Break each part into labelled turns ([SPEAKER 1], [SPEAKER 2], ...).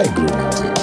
[SPEAKER 1] I grooving to?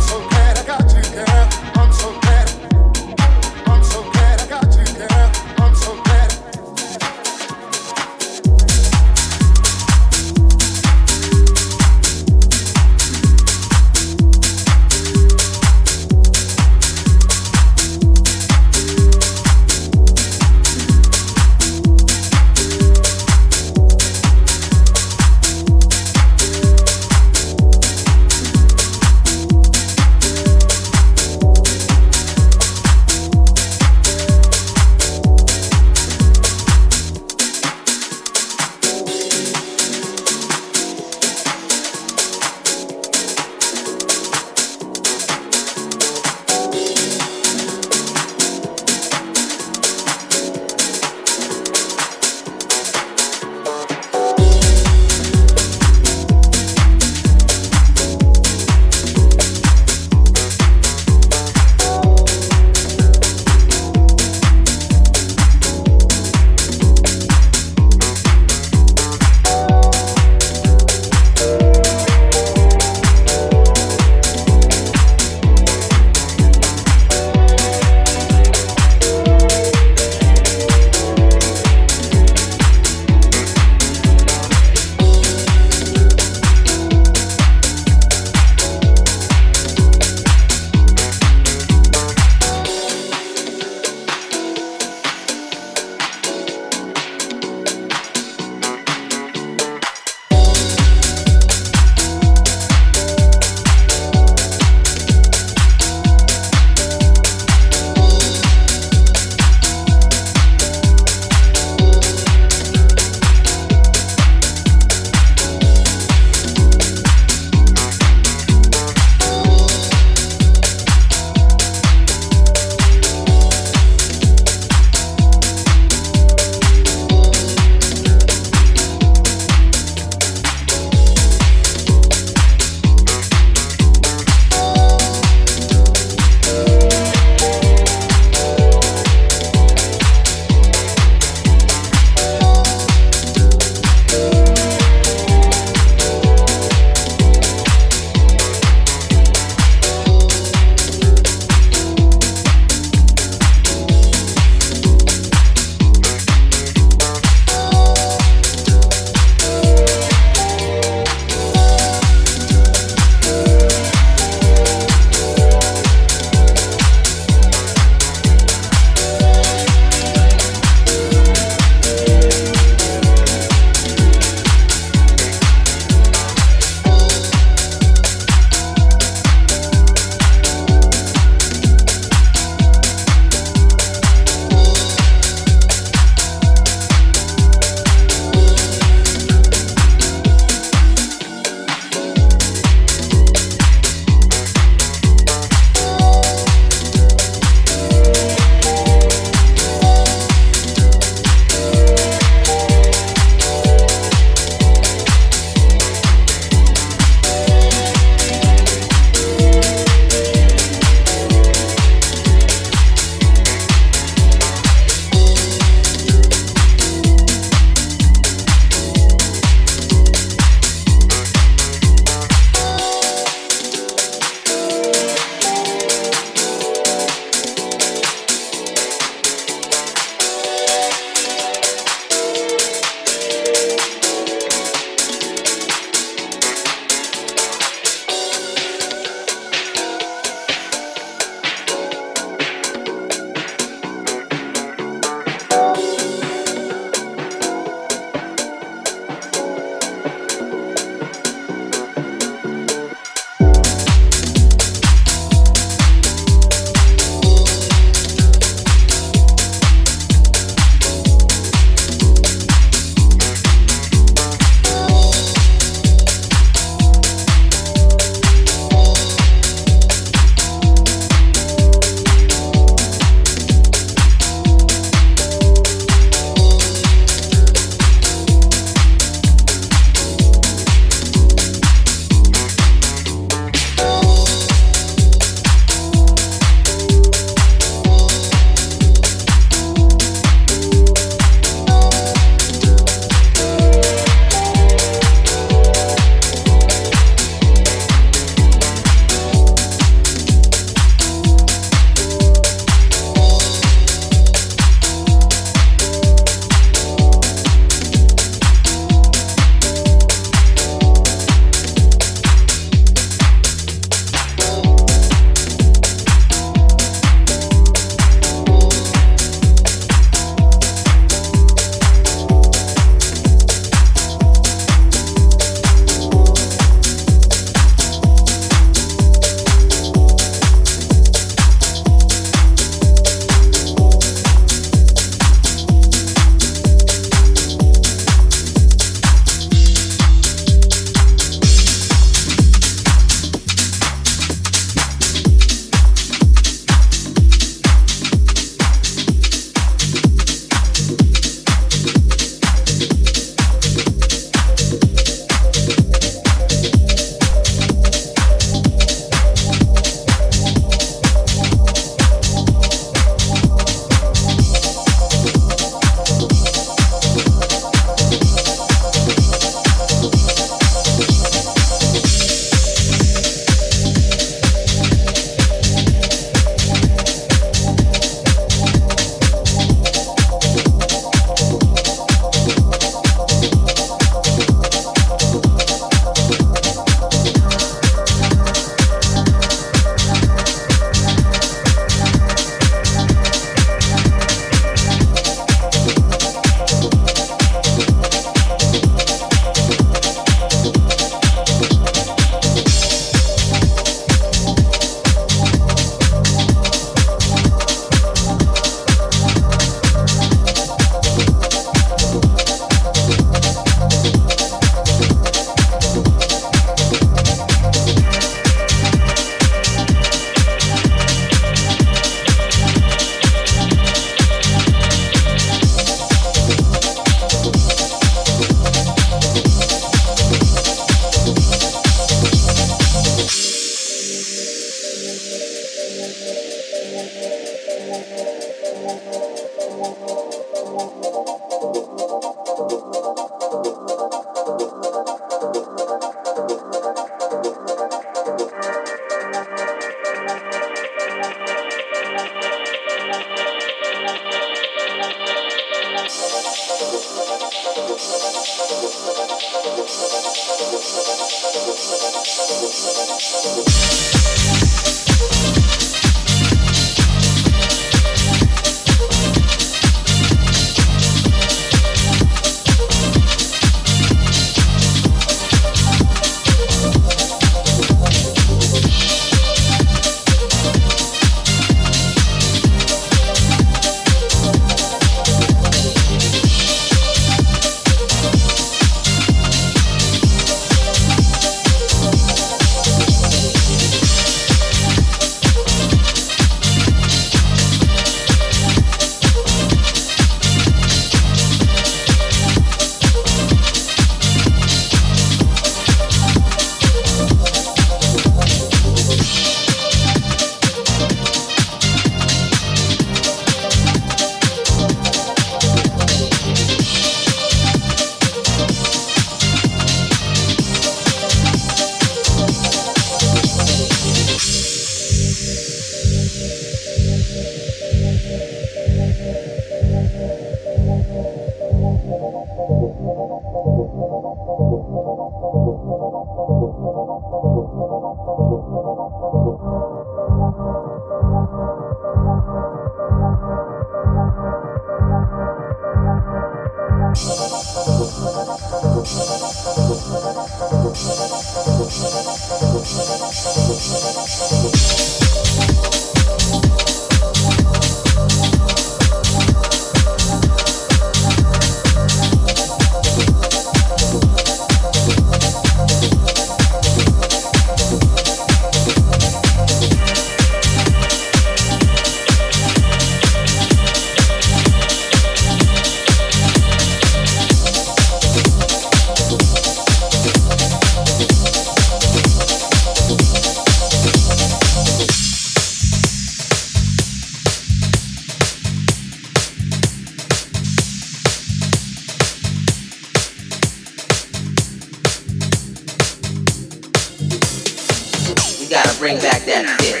[SPEAKER 2] bring back that dip.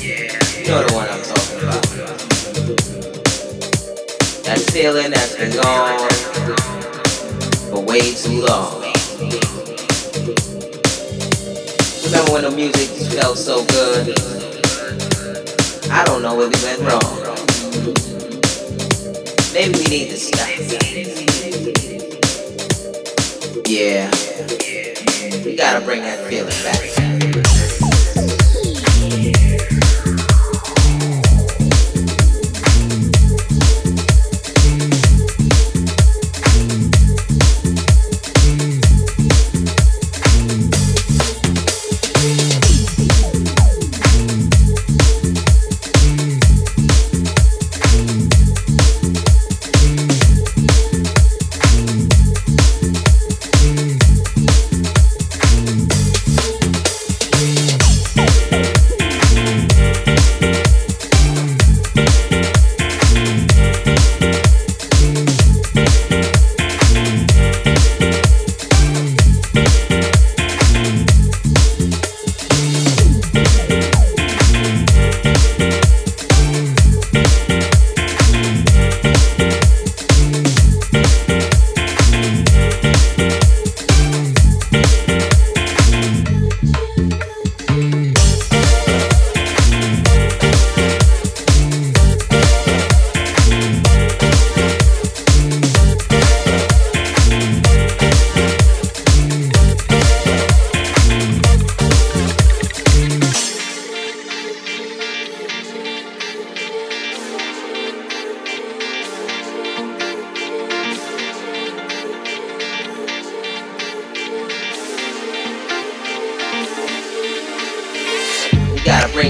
[SPEAKER 2] You know the one I'm talking about. That feeling that's been gone for way too long. Remember when the music felt so good? I don't know what we went wrong. Maybe we need to stop. Yeah, we gotta bring that feeling back.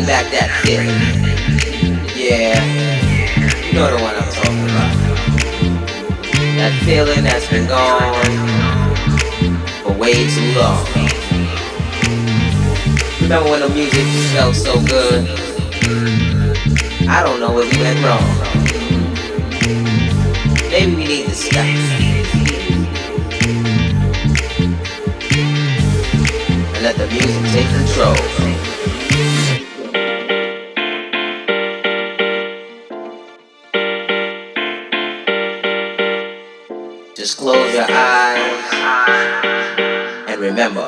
[SPEAKER 2] back that shit. Yeah, you know the one I'm talking about. That feeling that's been gone for way too long. Remember when the music felt so good? I don't know what we went wrong. Maybe we need to stop. let the music take control. Close your eyes and remember.